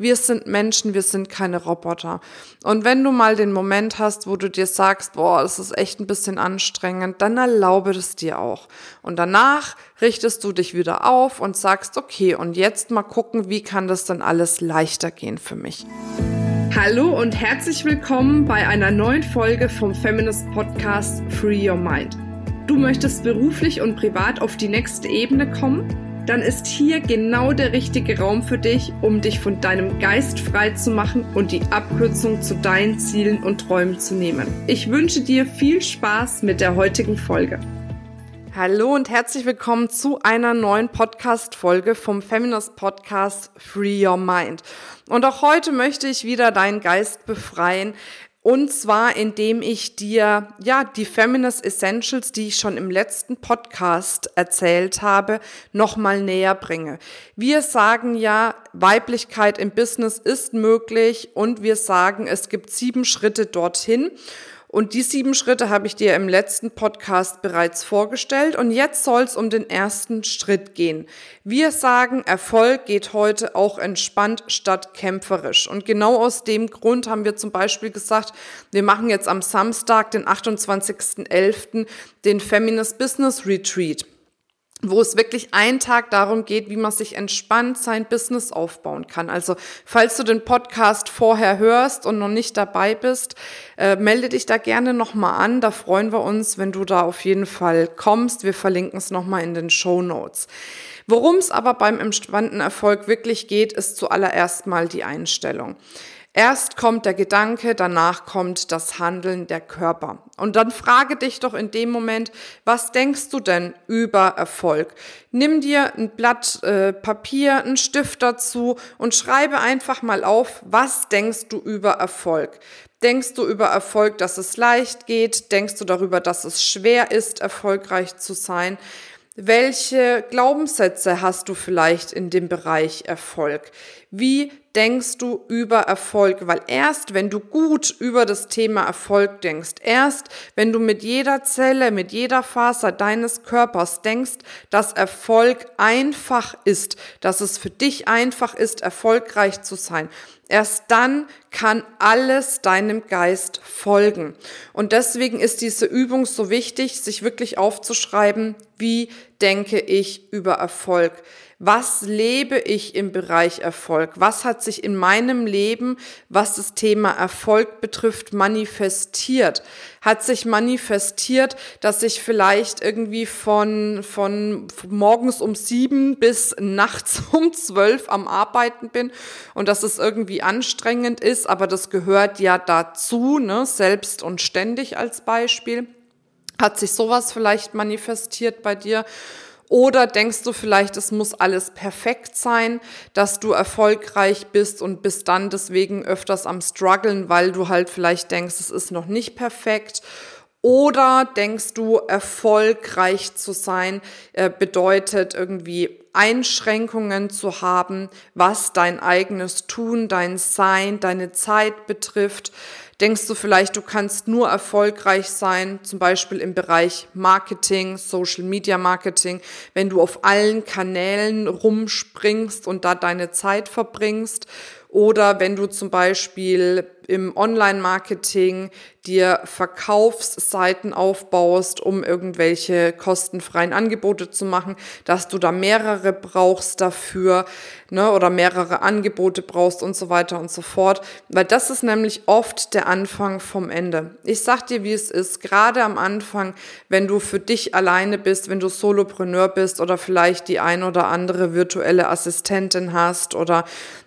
Wir sind Menschen, wir sind keine Roboter. Und wenn du mal den Moment hast, wo du dir sagst, boah, das ist echt ein bisschen anstrengend, dann erlaube es dir auch. Und danach richtest du dich wieder auf und sagst, okay, und jetzt mal gucken, wie kann das dann alles leichter gehen für mich. Hallo und herzlich willkommen bei einer neuen Folge vom Feminist Podcast Free Your Mind. Du möchtest beruflich und privat auf die nächste Ebene kommen? Dann ist hier genau der richtige Raum für dich, um dich von deinem Geist frei zu machen und die Abkürzung zu deinen Zielen und Träumen zu nehmen. Ich wünsche dir viel Spaß mit der heutigen Folge. Hallo und herzlich willkommen zu einer neuen Podcast-Folge vom Feminist Podcast Free Your Mind. Und auch heute möchte ich wieder deinen Geist befreien. Und zwar, indem ich dir, ja, die Feminist Essentials, die ich schon im letzten Podcast erzählt habe, nochmal näher bringe. Wir sagen ja, Weiblichkeit im Business ist möglich und wir sagen, es gibt sieben Schritte dorthin. Und die sieben Schritte habe ich dir im letzten Podcast bereits vorgestellt. Und jetzt soll es um den ersten Schritt gehen. Wir sagen, Erfolg geht heute auch entspannt statt kämpferisch. Und genau aus dem Grund haben wir zum Beispiel gesagt, wir machen jetzt am Samstag, den 28.11., den Feminist Business Retreat wo es wirklich einen Tag darum geht, wie man sich entspannt sein Business aufbauen kann. Also falls du den Podcast vorher hörst und noch nicht dabei bist, äh, melde dich da gerne nochmal an. Da freuen wir uns, wenn du da auf jeden Fall kommst. Wir verlinken es nochmal in den Show Notes. Worum es aber beim entspannten Erfolg wirklich geht, ist zuallererst mal die Einstellung. Erst kommt der Gedanke, danach kommt das Handeln der Körper. Und dann frage dich doch in dem Moment, was denkst du denn über Erfolg? Nimm dir ein Blatt äh, Papier, einen Stift dazu und schreibe einfach mal auf, was denkst du über Erfolg? Denkst du über Erfolg, dass es leicht geht? Denkst du darüber, dass es schwer ist, erfolgreich zu sein? Welche Glaubenssätze hast du vielleicht in dem Bereich Erfolg? Wie denkst du über Erfolg? Weil erst, wenn du gut über das Thema Erfolg denkst, erst, wenn du mit jeder Zelle, mit jeder Faser deines Körpers denkst, dass Erfolg einfach ist, dass es für dich einfach ist, erfolgreich zu sein, erst dann kann alles deinem Geist folgen. Und deswegen ist diese Übung so wichtig, sich wirklich aufzuschreiben, wie denke ich über Erfolg? Was lebe ich im Bereich Erfolg? Was hat sich in meinem Leben, was das Thema Erfolg betrifft, manifestiert? Hat sich manifestiert, dass ich vielleicht irgendwie von, von morgens um sieben bis nachts um zwölf am Arbeiten bin und dass es irgendwie anstrengend ist, aber das gehört ja dazu, ne? selbst und ständig als Beispiel. Hat sich sowas vielleicht manifestiert bei dir? Oder denkst du vielleicht, es muss alles perfekt sein, dass du erfolgreich bist und bist dann deswegen öfters am struggeln, weil du halt vielleicht denkst, es ist noch nicht perfekt. Oder denkst du, erfolgreich zu sein äh, bedeutet irgendwie Einschränkungen zu haben, was dein eigenes Tun, dein Sein, deine Zeit betrifft? Denkst du vielleicht, du kannst nur erfolgreich sein, zum Beispiel im Bereich Marketing, Social Media Marketing, wenn du auf allen Kanälen rumspringst und da deine Zeit verbringst? Oder wenn du zum Beispiel im Online-Marketing dir Verkaufsseiten aufbaust, um irgendwelche kostenfreien Angebote zu machen, dass du da mehrere brauchst dafür, ne, oder mehrere Angebote brauchst und so weiter und so fort, weil das ist nämlich oft der Anfang vom Ende. Ich sag dir, wie es ist, gerade am Anfang, wenn du für dich alleine bist, wenn du Solopreneur bist oder vielleicht die ein oder andere virtuelle Assistentin hast oder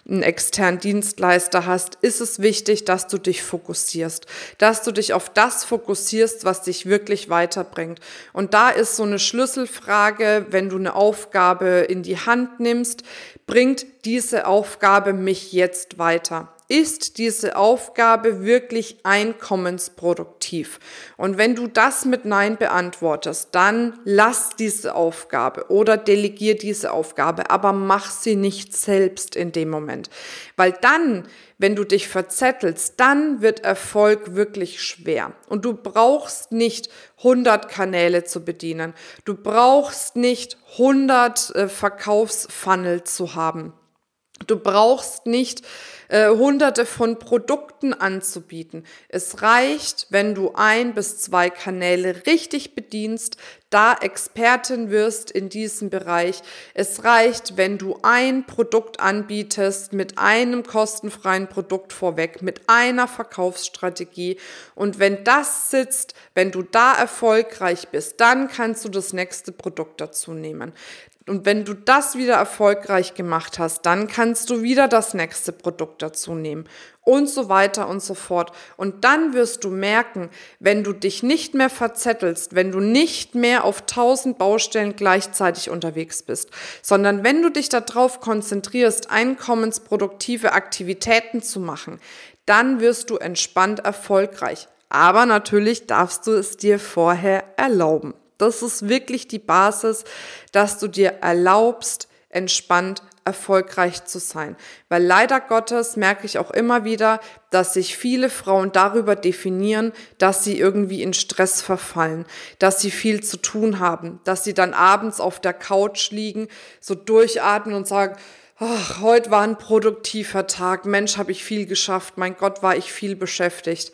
einen externen Dienstleister hast, ist es wichtig, dass du dich fokussierst, dass du dich auf das fokussierst, was dich wirklich weiterbringt. Und da ist so eine Schlüsselfrage, wenn du eine Aufgabe in die Hand nimmst, bringt diese Aufgabe mich jetzt weiter? Ist diese Aufgabe wirklich einkommensproduktiv? Und wenn du das mit Nein beantwortest, dann lass diese Aufgabe oder delegier diese Aufgabe, aber mach sie nicht selbst in dem Moment. Weil dann, wenn du dich verzettelst, dann wird Erfolg wirklich schwer. Und du brauchst nicht 100 Kanäle zu bedienen. Du brauchst nicht 100 äh, Verkaufsfunnel zu haben Du brauchst nicht äh, hunderte von Produkten anzubieten. Es reicht, wenn du ein bis zwei Kanäle richtig bedienst, da Expertin wirst in diesem Bereich. Es reicht, wenn du ein Produkt anbietest mit einem kostenfreien Produkt vorweg, mit einer Verkaufsstrategie. Und wenn das sitzt, wenn du da erfolgreich bist, dann kannst du das nächste Produkt dazu nehmen. Und wenn du das wieder erfolgreich gemacht hast, dann kannst du wieder das nächste Produkt dazu nehmen und so weiter und so fort. Und dann wirst du merken, wenn du dich nicht mehr verzettelst, wenn du nicht mehr auf tausend Baustellen gleichzeitig unterwegs bist, sondern wenn du dich darauf konzentrierst, einkommensproduktive Aktivitäten zu machen, dann wirst du entspannt erfolgreich. Aber natürlich darfst du es dir vorher erlauben. Das ist wirklich die Basis, dass du dir erlaubst, entspannt erfolgreich zu sein. Weil leider Gottes merke ich auch immer wieder, dass sich viele Frauen darüber definieren, dass sie irgendwie in Stress verfallen, dass sie viel zu tun haben, dass sie dann abends auf der Couch liegen, so durchatmen und sagen, ach, heute war ein produktiver Tag, Mensch, habe ich viel geschafft, mein Gott, war ich viel beschäftigt.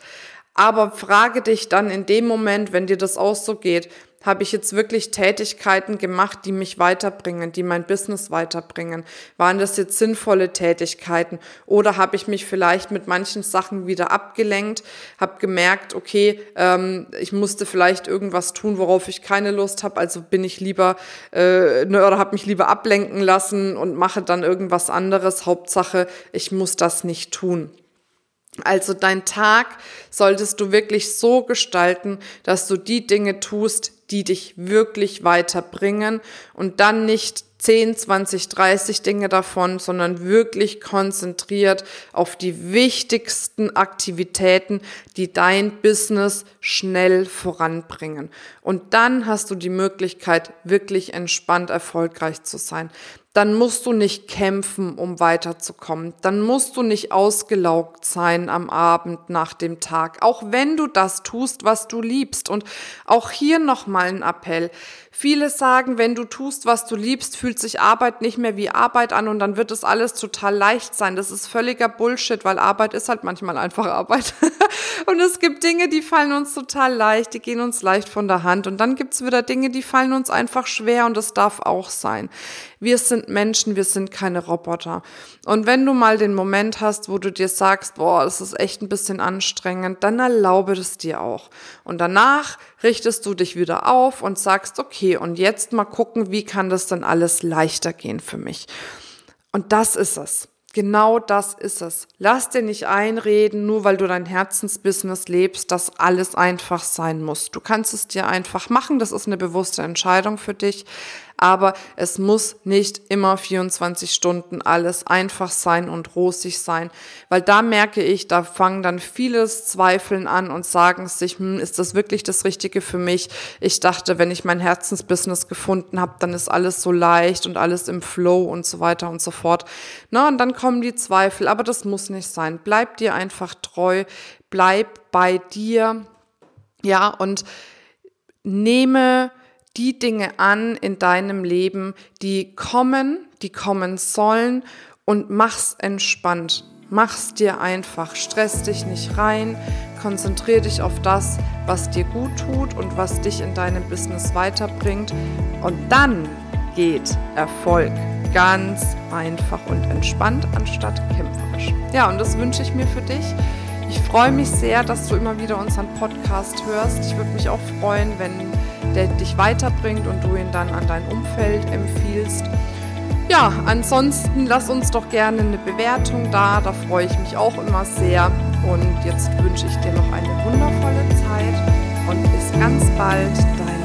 Aber frage dich dann in dem Moment, wenn dir das auch so geht, habe ich jetzt wirklich Tätigkeiten gemacht, die mich weiterbringen, die mein Business weiterbringen? Waren das jetzt sinnvolle Tätigkeiten? Oder habe ich mich vielleicht mit manchen Sachen wieder abgelenkt, habe gemerkt, okay, ähm, ich musste vielleicht irgendwas tun, worauf ich keine Lust habe, also bin ich lieber äh, ne, oder habe mich lieber ablenken lassen und mache dann irgendwas anderes. Hauptsache, ich muss das nicht tun. Also dein Tag solltest du wirklich so gestalten, dass du die Dinge tust, die dich wirklich weiterbringen und dann nicht 10, 20, 30 Dinge davon, sondern wirklich konzentriert auf die wichtigsten Aktivitäten, die dein Business schnell voranbringen. Und dann hast du die Möglichkeit, wirklich entspannt erfolgreich zu sein dann musst du nicht kämpfen, um weiterzukommen. Dann musst du nicht ausgelaugt sein am Abend nach dem Tag, auch wenn du das tust, was du liebst. Und auch hier nochmal ein Appell. Viele sagen, wenn du tust, was du liebst, fühlt sich Arbeit nicht mehr wie Arbeit an und dann wird es alles total leicht sein. Das ist völliger Bullshit, weil Arbeit ist halt manchmal einfach Arbeit. und es gibt Dinge, die fallen uns total leicht, die gehen uns leicht von der Hand. Und dann gibt's wieder Dinge, die fallen uns einfach schwer und das darf auch sein. Wir sind Menschen, wir sind keine Roboter. Und wenn du mal den Moment hast, wo du dir sagst, boah, das ist echt ein bisschen anstrengend, dann erlaube es dir auch. Und danach richtest du dich wieder auf und sagst, okay, und jetzt mal gucken, wie kann das dann alles leichter gehen für mich. Und das ist es. Genau das ist es. Lass dir nicht einreden, nur weil du dein Herzensbusiness lebst, dass alles einfach sein muss. Du kannst es dir einfach machen. Das ist eine bewusste Entscheidung für dich aber es muss nicht immer 24 Stunden alles einfach sein und rosig sein, weil da merke ich, da fangen dann vieles Zweifeln an und sagen sich, hm, ist das wirklich das Richtige für mich? Ich dachte, wenn ich mein Herzensbusiness gefunden habe, dann ist alles so leicht und alles im Flow und so weiter und so fort. Na, und dann kommen die Zweifel, aber das muss nicht sein. Bleib dir einfach treu, bleib bei dir, ja, und nehme die Dinge an in deinem Leben, die kommen, die kommen sollen und mach's entspannt. Mach's dir einfach, stress dich nicht rein, konzentrier dich auf das, was dir gut tut und was dich in deinem Business weiterbringt und dann geht Erfolg ganz einfach und entspannt anstatt kämpferisch. Ja, und das wünsche ich mir für dich. Ich freue mich sehr, dass du immer wieder unseren Podcast hörst. Ich würde mich auch freuen, wenn der dich weiterbringt und du ihn dann an dein Umfeld empfiehlst. Ja, ansonsten lass uns doch gerne eine Bewertung da, da freue ich mich auch immer sehr. Und jetzt wünsche ich dir noch eine wundervolle Zeit und bis ganz bald.